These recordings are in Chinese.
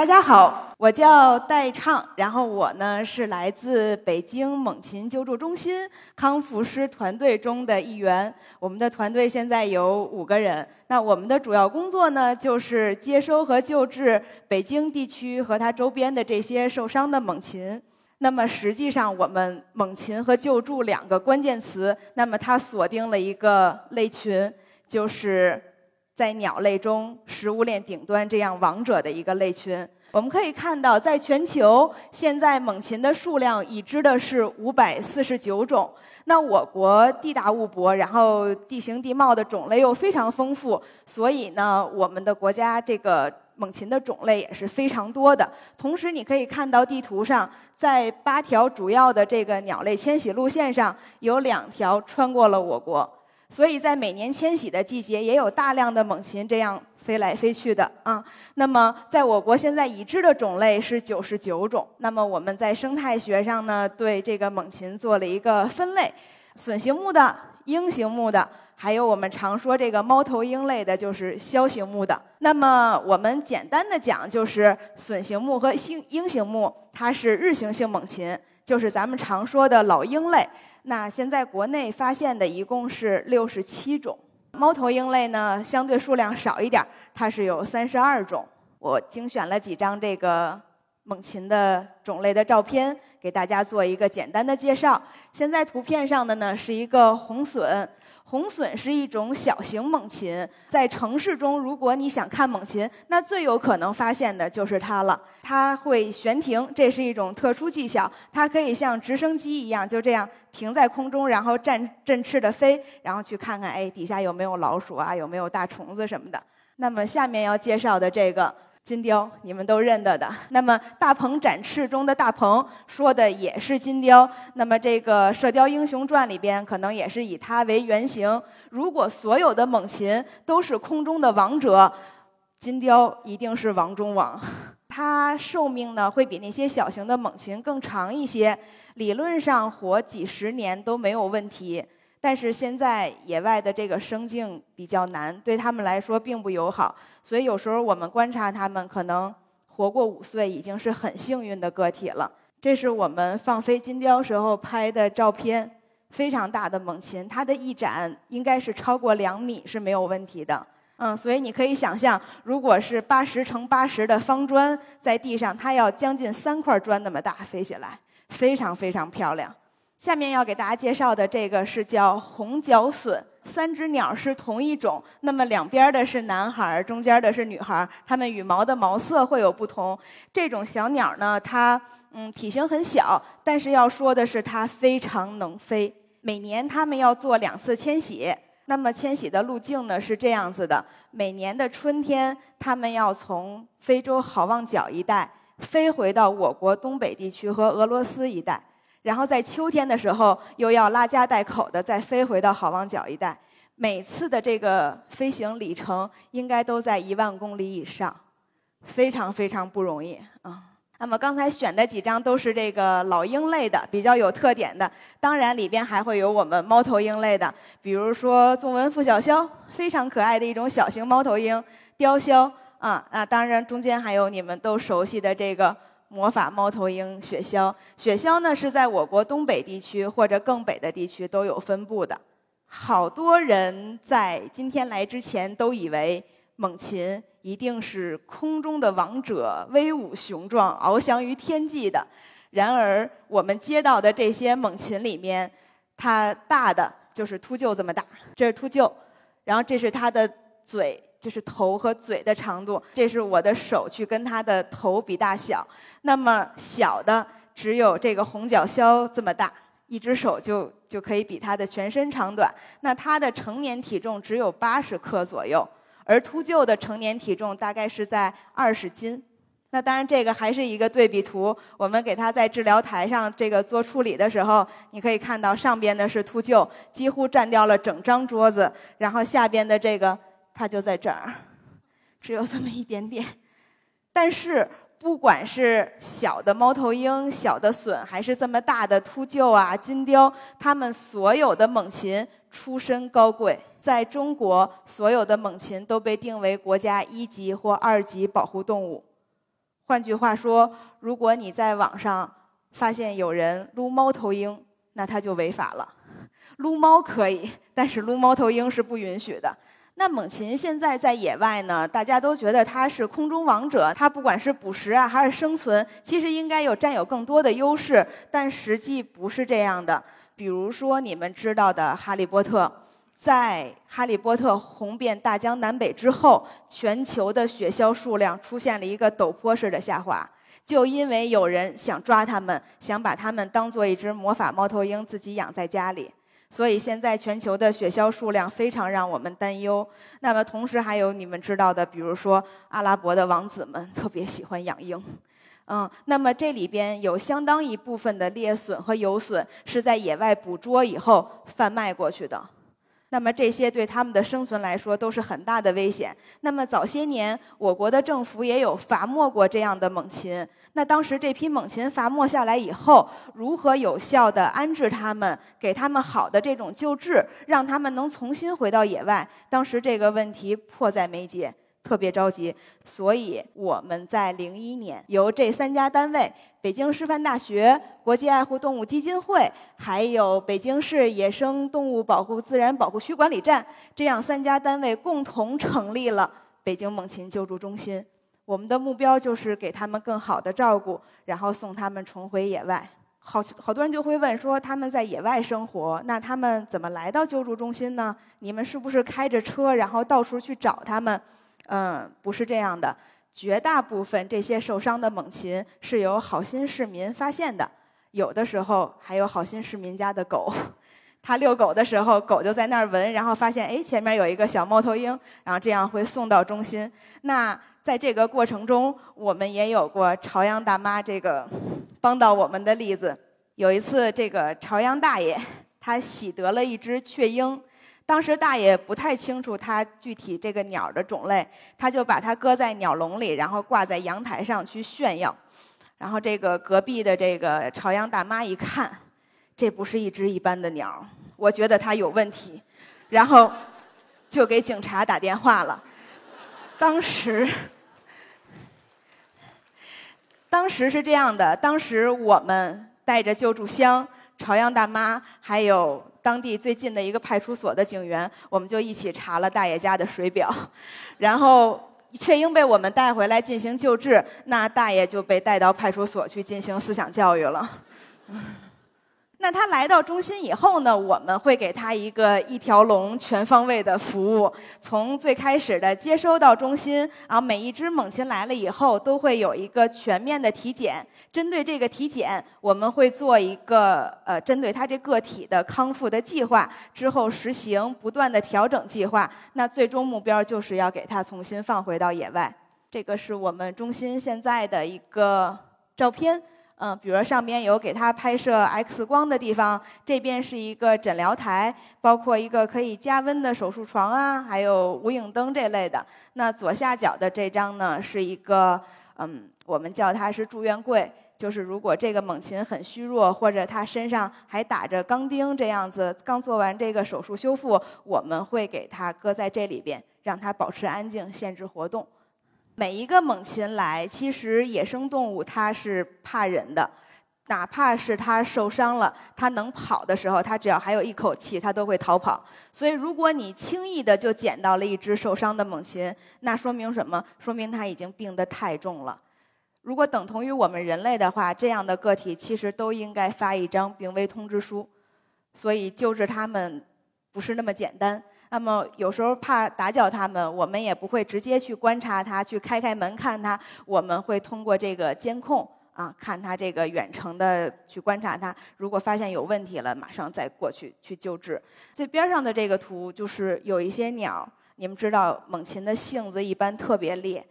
大家好，我叫戴畅，然后我呢是来自北京猛禽救助中心康复师团队中的一员。我们的团队现在有五个人，那我们的主要工作呢就是接收和救治北京地区和它周边的这些受伤的猛禽。那么实际上，我们猛禽和救助两个关键词，那么它锁定了一个类群，就是。在鸟类中，食物链顶端这样王者的一个类群，我们可以看到，在全球现在猛禽的数量已知的是五百四十九种。那我国地大物博，然后地形地貌的种类又非常丰富，所以呢，我们的国家这个猛禽的种类也是非常多的。同时，你可以看到地图上，在八条主要的这个鸟类迁徙路线上，有两条穿过了我国。所以在每年迁徙的季节，也有大量的猛禽这样飞来飞去的啊。那么，在我国现在已知的种类是九十九种。那么我们在生态学上呢，对这个猛禽做了一个分类：隼形目的、鹰形目的，还有我们常说这个猫头鹰类的，就是枭形目的。那么我们简单的讲，就是隼形目和鹰鹰形目，它是日行性猛禽，就是咱们常说的老鹰类。那现在国内发现的一共是六十七种，猫头鹰类呢相对数量少一点，它是有三十二种。我精选了几张这个猛禽的种类的照片，给大家做一个简单的介绍。现在图片上的呢是一个红隼。红隼是一种小型猛禽，在城市中，如果你想看猛禽，那最有可能发现的就是它了。它会悬停，这是一种特殊技巧。它可以像直升机一样，就这样停在空中，然后振振翅的飞，然后去看看，哎，底下有没有老鼠啊，有没有大虫子什么的。那么下面要介绍的这个。金雕，你们都认得的。那么，《大鹏展翅》中的大鹏说的也是金雕。那么，这个《射雕英雄传》里边可能也是以它为原型。如果所有的猛禽都是空中的王者，金雕一定是王中王。它寿命呢会比那些小型的猛禽更长一些，理论上活几十年都没有问题。但是现在野外的这个生境比较难，对他们来说并不友好，所以有时候我们观察它们，可能活过五岁已经是很幸运的个体了。这是我们放飞金雕时候拍的照片，非常大的猛禽，它的翼展应该是超过两米是没有问题的。嗯，所以你可以想象，如果是八十乘八十的方砖在地上，它要将近三块砖那么大飞起来，非常非常漂亮。下面要给大家介绍的这个是叫红角隼，三只鸟是同一种，那么两边的是男孩，中间的是女孩，它们羽毛的毛色会有不同。这种小鸟呢，它嗯体型很小，但是要说的是它非常能飞。每年它们要做两次迁徙，那么迁徙的路径呢是这样子的：每年的春天，它们要从非洲好望角一带飞回到我国东北地区和俄罗斯一带。然后在秋天的时候，又要拉家带口的再飞回到好望角一带，每次的这个飞行里程应该都在一万公里以上，非常非常不容易啊。那么刚才选的几张都是这个老鹰类的，比较有特点的。当然里边还会有我们猫头鹰类的，比如说纵纹腹小鸮，非常可爱的一种小型猫头鹰，雕鸮啊。那当然中间还有你们都熟悉的这个。魔法猫头鹰雪鸮，雪鸮呢是在我国东北地区或者更北的地区都有分布的。好多人在今天来之前都以为猛禽一定是空中的王者，威武雄壮，翱翔于天际的。然而，我们接到的这些猛禽里面，它大的就是秃鹫这么大，这是秃鹫，然后这是它的嘴。就是头和嘴的长度，这是我的手去跟它的头比大小。那么小的只有这个红角枭这么大，一只手就就可以比它的全身长短。那它的成年体重只有八十克左右，而秃鹫的成年体重大概是在二十斤。那当然，这个还是一个对比图。我们给它在治疗台上这个做处理的时候，你可以看到上边的是秃鹫，几乎占掉了整张桌子，然后下边的这个。它就在这儿，只有这么一点点。但是，不管是小的猫头鹰、小的隼，还是这么大的秃鹫啊、金雕，它们所有的猛禽出身高贵。在中国，所有的猛禽都被定为国家一级或二级保护动物。换句话说，如果你在网上发现有人撸猫头鹰，那他就违法了。撸猫可以，但是撸猫头鹰是不允许的。那猛禽现在在野外呢，大家都觉得它是空中王者，它不管是捕食啊还是生存，其实应该有占有更多的优势，但实际不是这样的。比如说你们知道的《哈利波特》。在《哈利波特》红遍大江南北之后，全球的雪鸮数量出现了一个陡坡式的下滑，就因为有人想抓它们，想把它们当做一只魔法猫头鹰自己养在家里，所以现在全球的雪鸮数量非常让我们担忧。那么同时还有你们知道的，比如说阿拉伯的王子们特别喜欢养鹰，嗯，那么这里边有相当一部分的猎隼和游隼是在野外捕捉以后贩卖过去的。那么这些对他们的生存来说都是很大的危险。那么早些年，我国的政府也有罚没过这样的猛禽。那当时这批猛禽罚没下来以后，如何有效地安置它们，给它们好的这种救治，让它们能重新回到野外？当时这个问题迫在眉睫。特别着急，所以我们在零一年由这三家单位：北京师范大学、国际爱护动物基金会，还有北京市野生动物保护自然保护区管理站这样三家单位共同成立了北京猛禽救助中心。我们的目标就是给他们更好的照顾，然后送他们重回野外。好，好多人就会问说，他们在野外生活，那他们怎么来到救助中心呢？你们是不是开着车，然后到处去找他们？嗯，不是这样的。绝大部分这些受伤的猛禽是由好心市民发现的，有的时候还有好心市民家的狗，他遛狗的时候，狗就在那儿闻，然后发现哎前面有一个小猫头鹰，然后这样会送到中心。那在这个过程中，我们也有过朝阳大妈这个帮到我们的例子。有一次，这个朝阳大爷他喜得了一只雀鹰。当时大爷不太清楚它具体这个鸟的种类，他就把它搁在鸟笼里，然后挂在阳台上去炫耀。然后这个隔壁的这个朝阳大妈一看，这不是一只一般的鸟，我觉得它有问题，然后就给警察打电话了。当时，当时是这样的，当时我们带着救助箱，朝阳大妈还有。当地最近的一个派出所的警员，我们就一起查了大爷家的水表，然后却因被我们带回来进行救治，那大爷就被带到派出所去进行思想教育了。那他来到中心以后呢，我们会给他一个一条龙全方位的服务，从最开始的接收到中心，然后每一只猛禽来了以后，都会有一个全面的体检。针对这个体检，我们会做一个呃，针对他这个体的康复的计划，之后实行不断的调整计划。那最终目标就是要给他重新放回到野外。这个是我们中心现在的一个照片。嗯，比如上边有给他拍摄 X 光的地方，这边是一个诊疗台，包括一个可以加温的手术床啊，还有无影灯这类的。那左下角的这张呢，是一个嗯，我们叫它是住院柜，就是如果这个猛禽很虚弱，或者它身上还打着钢钉这样子，刚做完这个手术修复，我们会给它搁在这里边，让它保持安静，限制活动。每一个猛禽来，其实野生动物它是怕人的，哪怕是它受伤了，它能跑的时候，它只要还有一口气，它都会逃跑。所以，如果你轻易的就捡到了一只受伤的猛禽，那说明什么？说明它已经病得太重了。如果等同于我们人类的话，这样的个体其实都应该发一张病危通知书。所以，救治它们不是那么简单。那么有时候怕打搅他们，我们也不会直接去观察它，去开开门看它。我们会通过这个监控啊，看它这个远程的去观察它。如果发现有问题了，马上再过去去救治。最边上的这个图就是有一些鸟，你们知道猛禽的性子一般特别烈，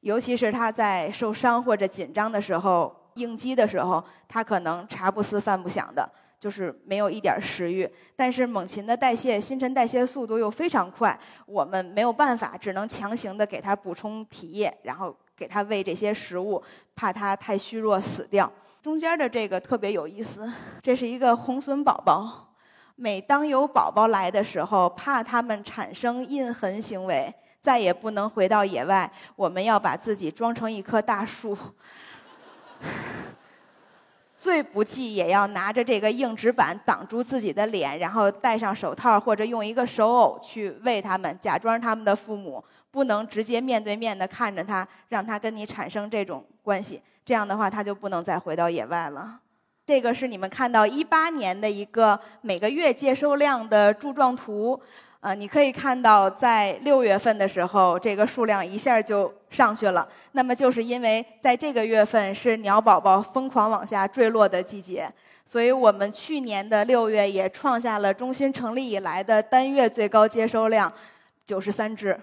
尤其是它在受伤或者紧张的时候，应激的时候，它可能茶不思饭不想的。就是没有一点食欲，但是猛禽的代谢新陈代谢速度又非常快，我们没有办法，只能强行的给它补充体液，然后给它喂这些食物，怕它太虚弱死掉。中间的这个特别有意思，这是一个红隼宝宝。每当有宝宝来的时候，怕它们产生印痕行为，再也不能回到野外，我们要把自己装成一棵大树。最不济也要拿着这个硬纸板挡住自己的脸，然后戴上手套或者用一个手偶去喂他们，假装他们的父母，不能直接面对面的看着他，让他跟你产生这种关系。这样的话，他就不能再回到野外了。这个是你们看到一八年的一个每个月接收量的柱状图。啊，你可以看到，在六月份的时候，这个数量一下就上去了。那么，就是因为在这个月份是鸟宝宝疯狂往下坠落的季节，所以我们去年的六月也创下了中心成立以来的单月最高接收量，九十三只。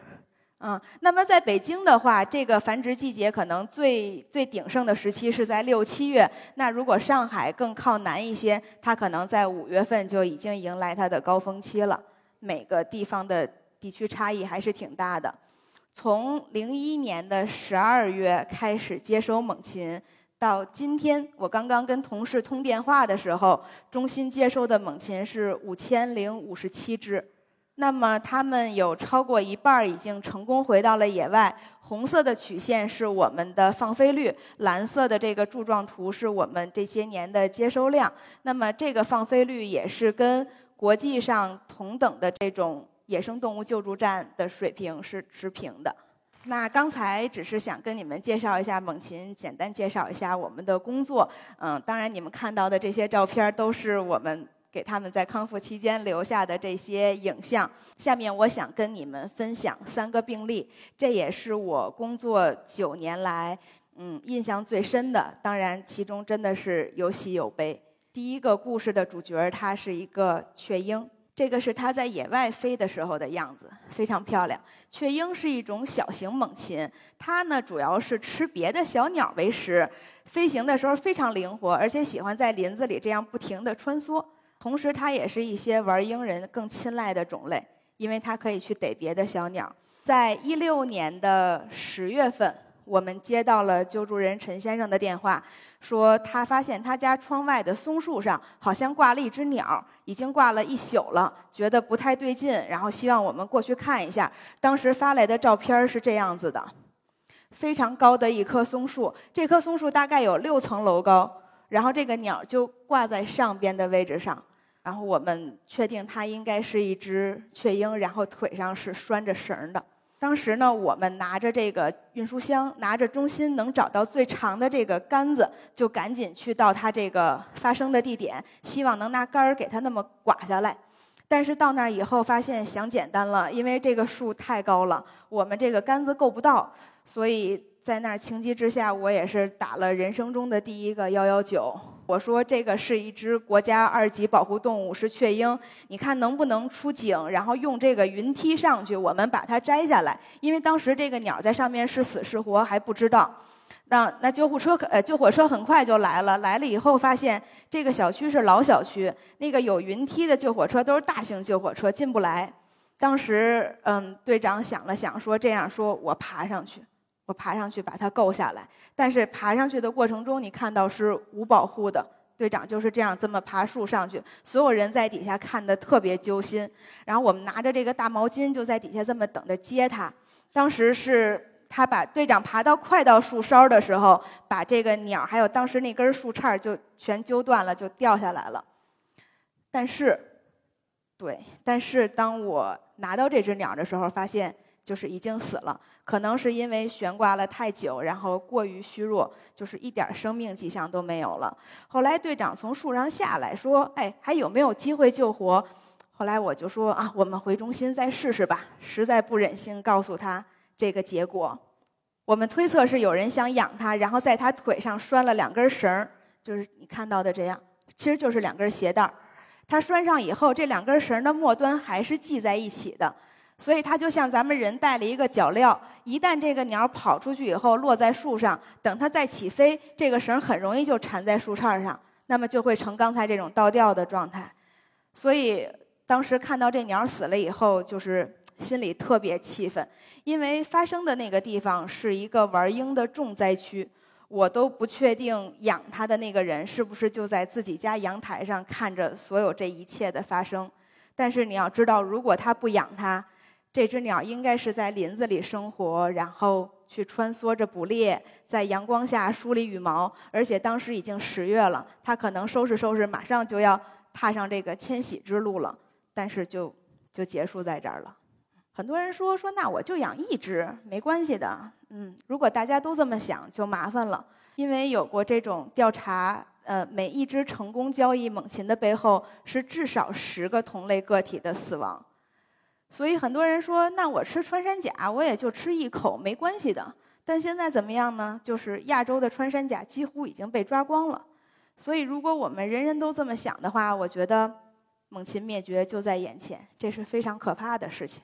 嗯，那么在北京的话，这个繁殖季节可能最最鼎盛的时期是在六七月。那如果上海更靠南一些，它可能在五月份就已经迎来它的高峰期了。每个地方的地区差异还是挺大的。从零一年的十二月开始接收猛禽，到今天我刚刚跟同事通电话的时候，中心接收的猛禽是五千零五十七只。那么它们有超过一半儿已经成功回到了野外。红色的曲线是我们的放飞率，蓝色的这个柱状图是我们这些年的接收量。那么这个放飞率也是跟。国际上同等的这种野生动物救助站的水平是持平的。那刚才只是想跟你们介绍一下猛禽，简单介绍一下我们的工作。嗯，当然你们看到的这些照片都是我们给他们在康复期间留下的这些影像。下面我想跟你们分享三个病例，这也是我工作九年来嗯印象最深的。当然，其中真的是有喜有悲。第一个故事的主角，它是一个雀鹰。这个是它在野外飞的时候的样子，非常漂亮。雀鹰是一种小型猛禽，它呢主要是吃别的小鸟为食，飞行的时候非常灵活，而且喜欢在林子里这样不停地穿梭。同时，它也是一些玩鹰人更青睐的种类，因为它可以去逮别的小鸟。在一六年的十月份。我们接到了救助人陈先生的电话，说他发现他家窗外的松树上好像挂了一只鸟，已经挂了一宿了，觉得不太对劲，然后希望我们过去看一下。当时发来的照片是这样子的：非常高的一棵松树，这棵松树大概有六层楼高，然后这个鸟就挂在上边的位置上，然后我们确定它应该是一只雀鹰，然后腿上是拴着绳的。当时呢，我们拿着这个运输箱，拿着中心能找到最长的这个杆子，就赶紧去到它这个发生的地点，希望能拿杆儿给它那么刮下来。但是到那儿以后，发现想简单了，因为这个树太高了，我们这个杆子够不到，所以。在那儿情急之下，我也是打了人生中的第一个幺幺九。我说这个是一只国家二级保护动物，是雀鹰。你看能不能出警，然后用这个云梯上去，我们把它摘下来。因为当时这个鸟在上面是死是活还不知道。那那救护车呃救火车很快就来了，来了以后发现这个小区是老小区，那个有云梯的救火车都是大型救火车进不来。当时嗯队长想了想说这样说我爬上去。我爬上去把它够下来，但是爬上去的过程中，你看到是无保护的。队长就是这样这么爬树上去，所有人在底下看的特别揪心。然后我们拿着这个大毛巾就在底下这么等着接他。当时是他把队长爬到快到树梢的时候，把这个鸟还有当时那根树杈就全揪断了，就掉下来了。但是，对，但是当我拿到这只鸟的时候，发现。就是已经死了，可能是因为悬挂了太久，然后过于虚弱，就是一点生命迹象都没有了。后来队长从树上下来说：“哎，还有没有机会救活？”后来我就说：“啊，我们回中心再试试吧。”实在不忍心告诉他这个结果。我们推测是有人想养他，然后在他腿上拴了两根绳，就是你看到的这样，其实就是两根鞋带儿。它拴上以后，这两根绳的末端还是系在一起的。所以它就像咱们人带了一个脚镣，一旦这个鸟跑出去以后落在树上，等它再起飞，这个绳很容易就缠在树杈上，那么就会成刚才这种倒吊的状态。所以当时看到这鸟死了以后，就是心里特别气愤，因为发生的那个地方是一个玩鹰的重灾区，我都不确定养它的那个人是不是就在自己家阳台上看着所有这一切的发生。但是你要知道，如果他不养它，这只鸟应该是在林子里生活，然后去穿梭着捕猎，在阳光下梳理羽毛。而且当时已经十月了，它可能收拾收拾，马上就要踏上这个迁徙之路了。但是就就结束在这儿了。很多人说说，那我就养一只，没关系的。嗯，如果大家都这么想，就麻烦了，因为有过这种调查，呃，每一只成功交易猛禽的背后是至少十个同类个体的死亡。所以很多人说，那我吃穿山甲，我也就吃一口，没关系的。但现在怎么样呢？就是亚洲的穿山甲几乎已经被抓光了。所以如果我们人人都这么想的话，我觉得猛禽灭绝就在眼前，这是非常可怕的事情。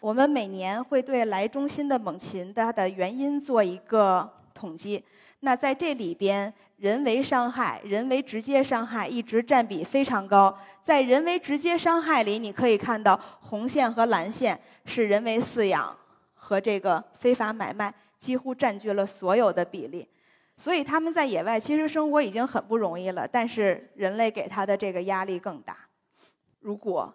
我们每年会对来中心的猛禽它的原因做一个统计。那在这里边，人为伤害、人为直接伤害一直占比非常高。在人为直接伤害里，你可以看到红线和蓝线是人为饲养和这个非法买卖，几乎占据了所有的比例。所以他们在野外其实生活已经很不容易了，但是人类给他的这个压力更大。如果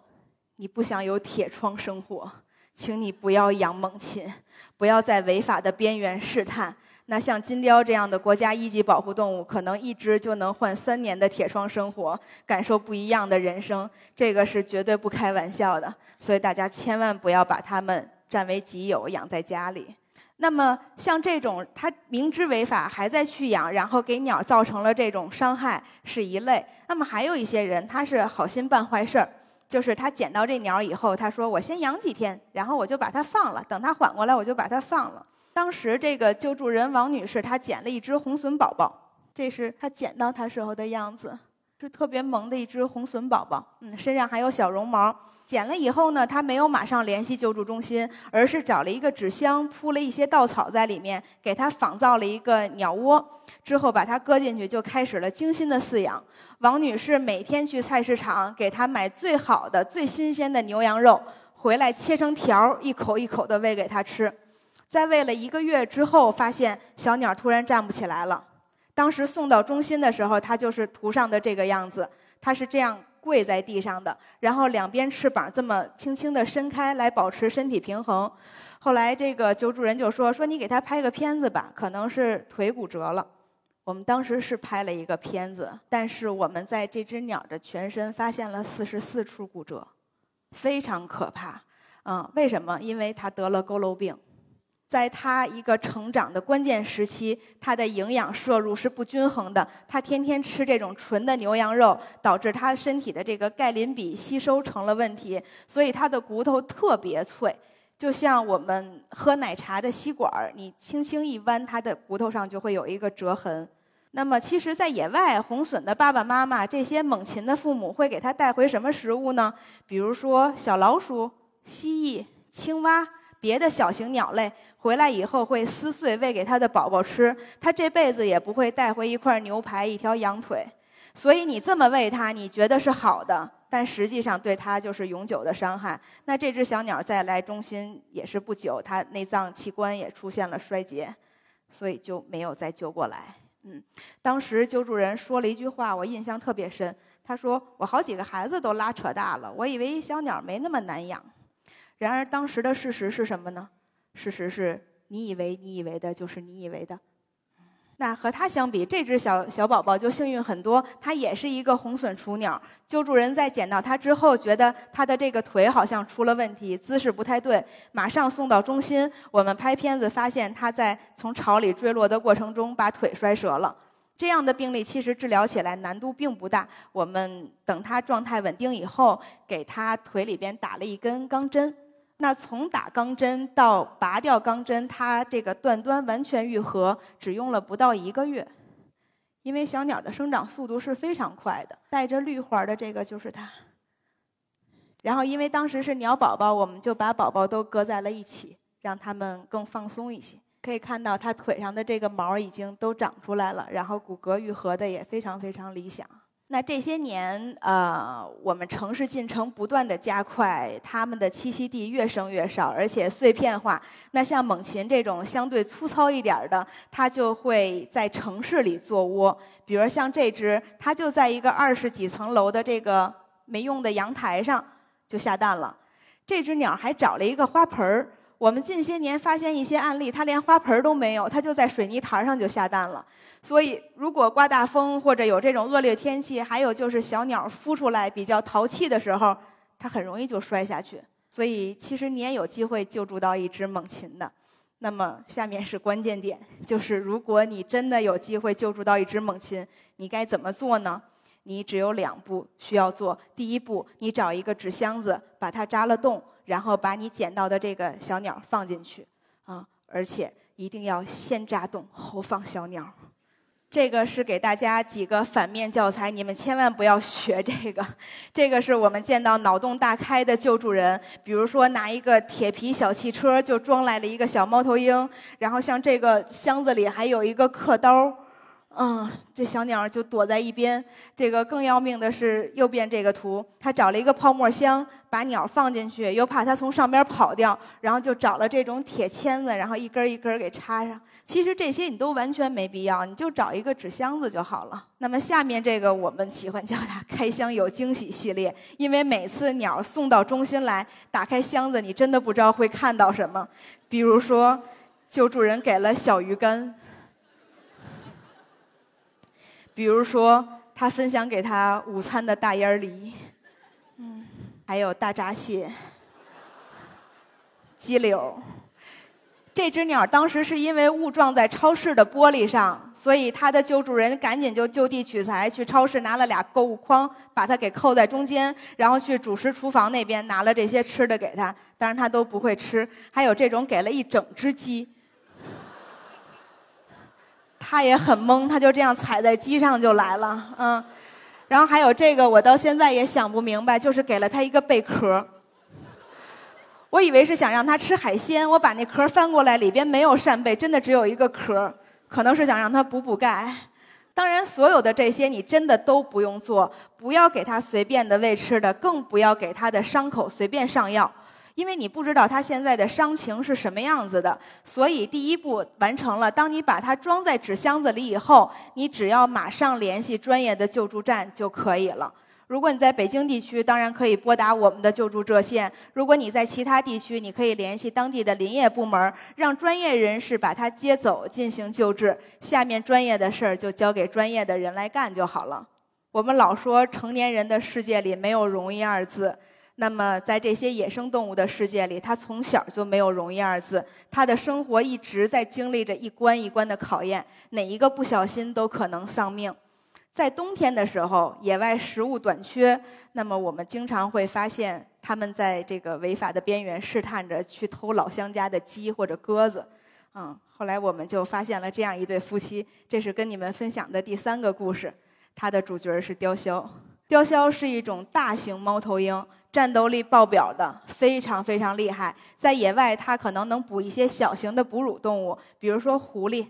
你不想有铁窗生活，请你不要养猛禽，不要在违法的边缘试探。那像金雕这样的国家一级保护动物，可能一只就能换三年的铁窗生活，感受不一样的人生，这个是绝对不开玩笑的。所以大家千万不要把它们占为己有，养在家里。那么像这种，他明知违法还在去养，然后给鸟造成了这种伤害，是一类。那么还有一些人，他是好心办坏事儿，就是他捡到这鸟以后，他说我先养几天，然后我就把它放了，等它缓过来，我就把它放了。当时这个救助人王女士，她捡了一只红隼宝宝，这是她捡到它时候的样子，是特别萌的一只红隼宝宝，嗯，身上还有小绒毛。捡了以后呢，她没有马上联系救助中心，而是找了一个纸箱，铺了一些稻草在里面，给它仿造了一个鸟窝，之后把它搁进去，就开始了精心的饲养。王女士每天去菜市场给它买最好的、最新鲜的牛羊肉，回来切成条，一口一口的喂给它吃。在喂了一个月之后，发现小鸟突然站不起来了。当时送到中心的时候，它就是图上的这个样子，它是这样跪在地上的，然后两边翅膀这么轻轻地伸开来保持身体平衡。后来这个救助人就说：“说你给它拍个片子吧，可能是腿骨折了。”我们当时是拍了一个片子，但是我们在这只鸟的全身发现了四十四处骨折，非常可怕。嗯，为什么？因为它得了佝偻病。在他一个成长的关键时期，他的营养摄入是不均衡的。他天天吃这种纯的牛羊肉，导致他身体的这个钙磷比吸收成了问题，所以他的骨头特别脆，就像我们喝奶茶的吸管儿，你轻轻一弯，他的骨头上就会有一个折痕。那么，其实，在野外，红隼的爸爸妈妈，这些猛禽的父母会给它带回什么食物呢？比如说小老鼠、蜥蜴、青蛙。别的小型鸟类回来以后会撕碎喂给它的宝宝吃，它这辈子也不会带回一块牛排、一条羊腿。所以你这么喂它，你觉得是好的，但实际上对它就是永久的伤害。那这只小鸟再来中心也是不久，它内脏器官也出现了衰竭，所以就没有再救过来。嗯，当时救助人说了一句话，我印象特别深。他说：“我好几个孩子都拉扯大了，我以为小鸟没那么难养。”然而，当时的事实是什么呢？事实是你以为你以为的，就是你以为的。那和它相比，这只小小宝宝就幸运很多。它也是一个红隼雏鸟。救助人在捡到它之后，觉得它的这个腿好像出了问题，姿势不太对，马上送到中心。我们拍片子发现，它在从巢里坠落的过程中把腿摔折了。这样的病例其实治疗起来难度并不大。我们等它状态稳定以后，给它腿里边打了一根钢针。那从打钢针到拔掉钢针，它这个断端完全愈合，只用了不到一个月。因为小鸟的生长速度是非常快的，带着绿环的这个就是它。然后因为当时是鸟宝宝，我们就把宝宝都搁在了一起，让它们更放松一些。可以看到它腿上的这个毛已经都长出来了，然后骨骼愈合的也非常非常理想。那这些年，呃，我们城市进程不断的加快，它们的栖息地越生越少，而且碎片化。那像猛禽这种相对粗糙一点的，它就会在城市里做窝。比如像这只，它就在一个二十几层楼的这个没用的阳台上就下蛋了。这只鸟还找了一个花盆儿。我们近些年发现一些案例，它连花盆都没有，它就在水泥台上就下蛋了。所以，如果刮大风或者有这种恶劣天气，还有就是小鸟孵出来比较淘气的时候，它很容易就摔下去。所以，其实你也有机会救助到一只猛禽的。那么，下面是关键点，就是如果你真的有机会救助到一只猛禽，你该怎么做呢？你只有两步需要做。第一步，你找一个纸箱子，把它扎了洞。然后把你捡到的这个小鸟放进去，啊，而且一定要先扎洞后放小鸟。这个是给大家几个反面教材，你们千万不要学这个。这个是我们见到脑洞大开的救助人，比如说拿一个铁皮小汽车就装来了一个小猫头鹰，然后像这个箱子里还有一个刻刀。嗯，这小鸟就躲在一边。这个更要命的是右边这个图，他找了一个泡沫箱，把鸟放进去，又怕它从上边跑掉，然后就找了这种铁签子，然后一根一根给插上。其实这些你都完全没必要，你就找一个纸箱子就好了。那么下面这个我们喜欢叫它“开箱有惊喜”系列，因为每次鸟送到中心来，打开箱子，你真的不知道会看到什么。比如说，救助人给了小鱼干。比如说，他分享给他午餐的大烟梨，嗯，还有大闸蟹、鸡柳。这只鸟当时是因为误撞在超市的玻璃上，所以它的救助人赶紧就就地取材，去超市拿了俩购物筐，把它给扣在中间，然后去主食厨房那边拿了这些吃的给他。当然他都不会吃，还有这种给了一整只鸡。他也很懵，他就这样踩在鸡上就来了，嗯，然后还有这个，我到现在也想不明白，就是给了他一个贝壳。我以为是想让他吃海鲜，我把那壳翻过来，里边没有扇贝，真的只有一个壳，可能是想让他补补钙。当然，所有的这些你真的都不用做，不要给他随便的喂吃的，更不要给他的伤口随便上药。因为你不知道他现在的伤情是什么样子的，所以第一步完成了。当你把它装在纸箱子里以后，你只要马上联系专业的救助站就可以了。如果你在北京地区，当然可以拨打我们的救助热线；如果你在其他地区，你可以联系当地的林业部门，让专业人士把它接走进行救治。下面专业的事儿就交给专业的人来干就好了。我们老说成年人的世界里没有容易二字。那么，在这些野生动物的世界里，它从小就没有容易二字，它的生活一直在经历着一关一关的考验，哪一个不小心都可能丧命。在冬天的时候，野外食物短缺，那么我们经常会发现他们在这个违法的边缘试探着去偷老乡家的鸡或者鸽子。嗯，后来我们就发现了这样一对夫妻，这是跟你们分享的第三个故事，它的主角是雕鸮。雕鸮是一种大型猫头鹰。战斗力爆表的，非常非常厉害。在野外，它可能能捕一些小型的哺乳动物，比如说狐狸、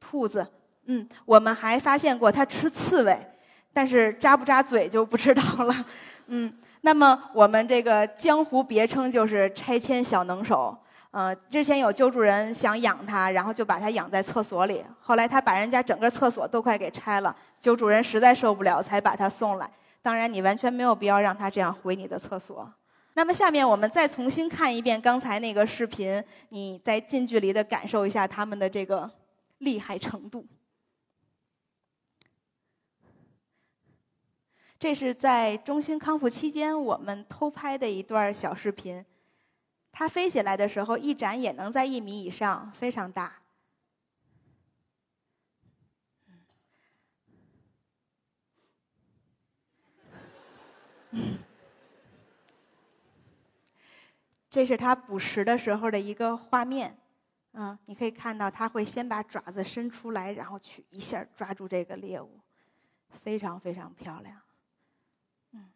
兔子。嗯，我们还发现过它吃刺猬，但是扎不扎嘴就不知道了。嗯，那么我们这个江湖别称就是拆迁小能手。呃，之前有救助人想养它，然后就把它养在厕所里，后来他把人家整个厕所都快给拆了，救助人实在受不了，才把它送来。当然，你完全没有必要让他这样回你的厕所。那么，下面我们再重新看一遍刚才那个视频，你再近距离的感受一下他们的这个厉害程度。这是在中心康复期间我们偷拍的一段小视频。它飞起来的时候，一展也能在一米以上，非常大。这是它捕食的时候的一个画面，嗯，你可以看到它会先把爪子伸出来，然后去一下抓住这个猎物，非常非常漂亮。嗯，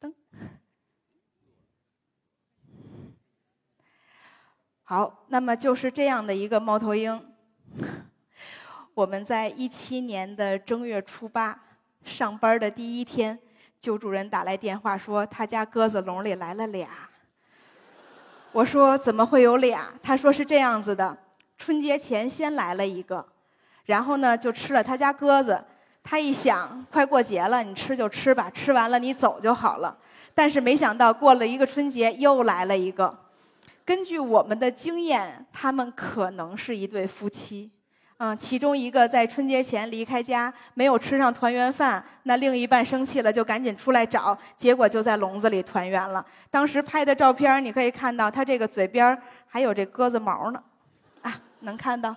噔，好，那么就是这样的一个猫头鹰。我们在一七年的正月初八上班的第一天。救助人打来电话说，他家鸽子笼里来了俩。我说怎么会有俩？他说是这样子的：春节前先来了一个，然后呢就吃了他家鸽子，他一想，快过节了，你吃就吃吧，吃完了你走就好了。但是没想到过了一个春节，又来了一个。根据我们的经验，他们可能是一对夫妻。嗯，其中一个在春节前离开家，没有吃上团圆饭，那另一半生气了，就赶紧出来找，结果就在笼子里团圆了。当时拍的照片，你可以看到他这个嘴边还有这鸽子毛呢，啊，能看到。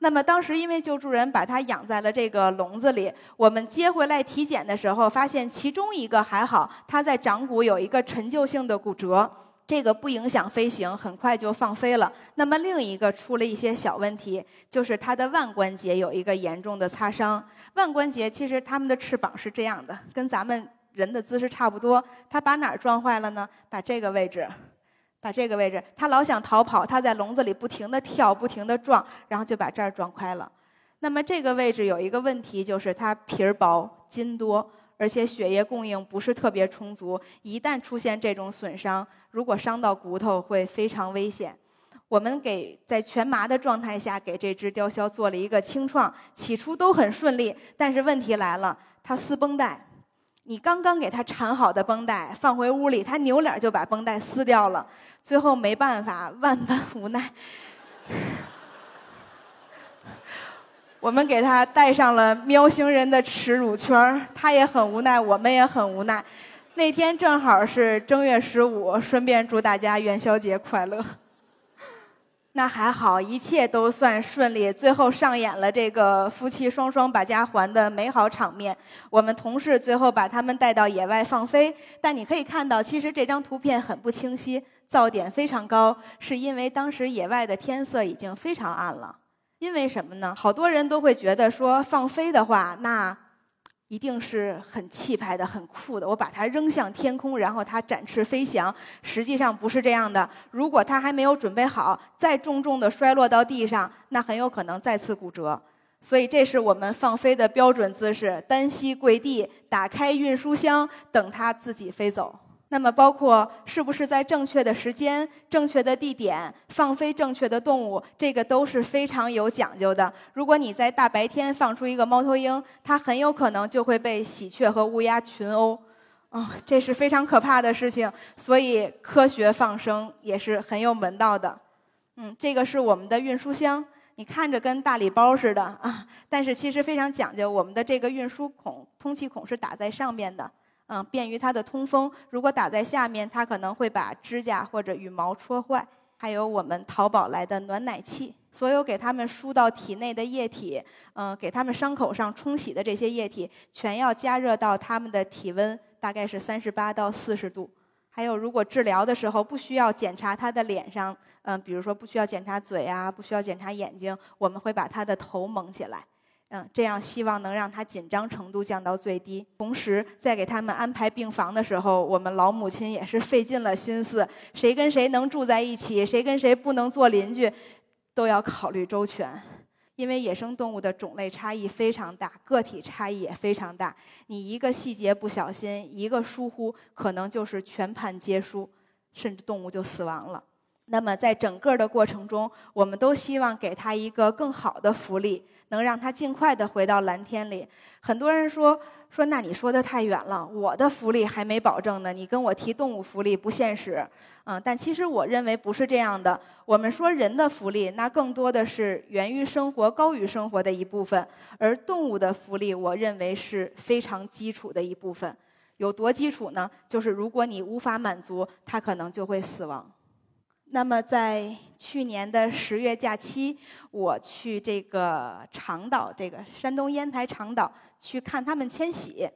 那么当时因为救助人把它养在了这个笼子里，我们接回来体检的时候，发现其中一个还好，它在掌骨有一个陈旧性的骨折。这个不影响飞行，很快就放飞了。那么另一个出了一些小问题，就是它的腕关节有一个严重的擦伤。腕关节其实它们的翅膀是这样的，跟咱们人的姿势差不多。它把哪儿撞坏了呢？把这个位置，把这个位置。它老想逃跑，它在笼子里不停地跳，不停地撞，然后就把这儿撞开了。那么这个位置有一个问题，就是它皮儿薄，筋多。而且血液供应不是特别充足，一旦出现这种损伤，如果伤到骨头会非常危险。我们给在全麻的状态下给这只雕鸮做了一个清创，起初都很顺利，但是问题来了，它撕绷带。你刚刚给它缠好的绷带放回屋里，它扭脸就把绷带撕掉了。最后没办法，万般无奈。我们给他戴上了喵星人的耻辱圈他也很无奈，我们也很无奈。那天正好是正月十五，顺便祝大家元宵节快乐。那还好，一切都算顺利，最后上演了这个夫妻双双把家还的美好场面。我们同事最后把他们带到野外放飞，但你可以看到，其实这张图片很不清晰，噪点非常高，是因为当时野外的天色已经非常暗了。因为什么呢？好多人都会觉得说放飞的话，那一定是很气派的、很酷的。我把它扔向天空，然后它展翅飞翔。实际上不是这样的。如果它还没有准备好，再重重的摔落到地上，那很有可能再次骨折。所以这是我们放飞的标准姿势：单膝跪地，打开运输箱，等它自己飞走。那么，包括是不是在正确的时间、正确的地点放飞正确的动物，这个都是非常有讲究的。如果你在大白天放出一个猫头鹰，它很有可能就会被喜鹊和乌鸦群殴，啊，这是非常可怕的事情。所以，科学放生也是很有门道的。嗯，这个是我们的运输箱，你看着跟大礼包似的啊，但是其实非常讲究。我们的这个运输孔、通气孔是打在上面的。嗯，便于它的通风。如果打在下面，它可能会把指甲或者羽毛戳坏。还有我们淘宝来的暖奶器，所有给它们输到体内的液体，嗯，给它们伤口上冲洗的这些液体，全要加热到它们的体温，大概是三十八到四十度。还有，如果治疗的时候不需要检查它的脸上，嗯，比如说不需要检查嘴啊，不需要检查眼睛，我们会把它的头蒙起来。嗯，这样希望能让他紧张程度降到最低。同时，在给他们安排病房的时候，我们老母亲也是费尽了心思，谁跟谁能住在一起，谁跟谁不能做邻居，都要考虑周全。因为野生动物的种类差异非常大，个体差异也非常大。你一个细节不小心，一个疏忽，可能就是全盘皆输，甚至动物就死亡了。那么，在整个的过程中，我们都希望给他一个更好的福利，能让他尽快的回到蓝天里。很多人说说，那你说的太远了，我的福利还没保证呢。你跟我提动物福利不现实，嗯，但其实我认为不是这样的。我们说人的福利，那更多的是源于生活、高于生活的一部分，而动物的福利，我认为是非常基础的一部分。有多基础呢？就是如果你无法满足，它可能就会死亡。那么，在去年的十月假期，我去这个长岛，这个山东烟台长岛去看他们迁徙。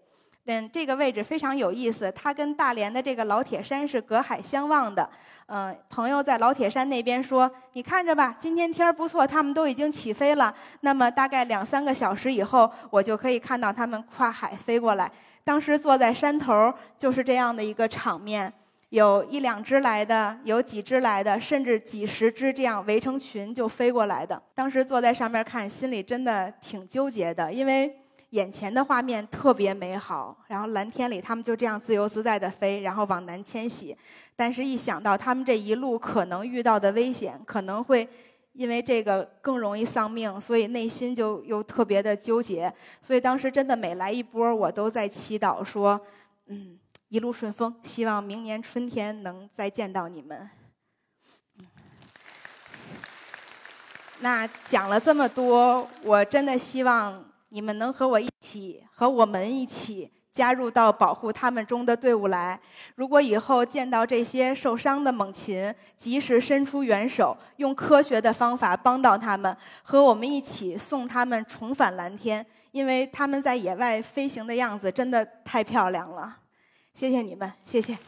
嗯，这个位置非常有意思，它跟大连的这个老铁山是隔海相望的。嗯，朋友在老铁山那边说：“你看着吧，今天天儿不错，他们都已经起飞了。那么大概两三个小时以后，我就可以看到他们跨海飞过来。当时坐在山头，就是这样的一个场面。”有一两只来的，有几只来的，甚至几十只这样围成群就飞过来的。当时坐在上面看，心里真的挺纠结的，因为眼前的画面特别美好，然后蓝天里他们就这样自由自在的飞，然后往南迁徙。但是，一想到他们这一路可能遇到的危险，可能会因为这个更容易丧命，所以内心就又特别的纠结。所以当时真的每来一波，我都在祈祷说：“嗯，一路顺风，希望明年春天能再见到你们。”那讲了这么多，我真的希望你们能和我一起，和我们一起。加入到保护他们中的队伍来。如果以后见到这些受伤的猛禽，及时伸出援手，用科学的方法帮到他们，和我们一起送他们重返蓝天，因为他们在野外飞行的样子真的太漂亮了。谢谢你们谢谢。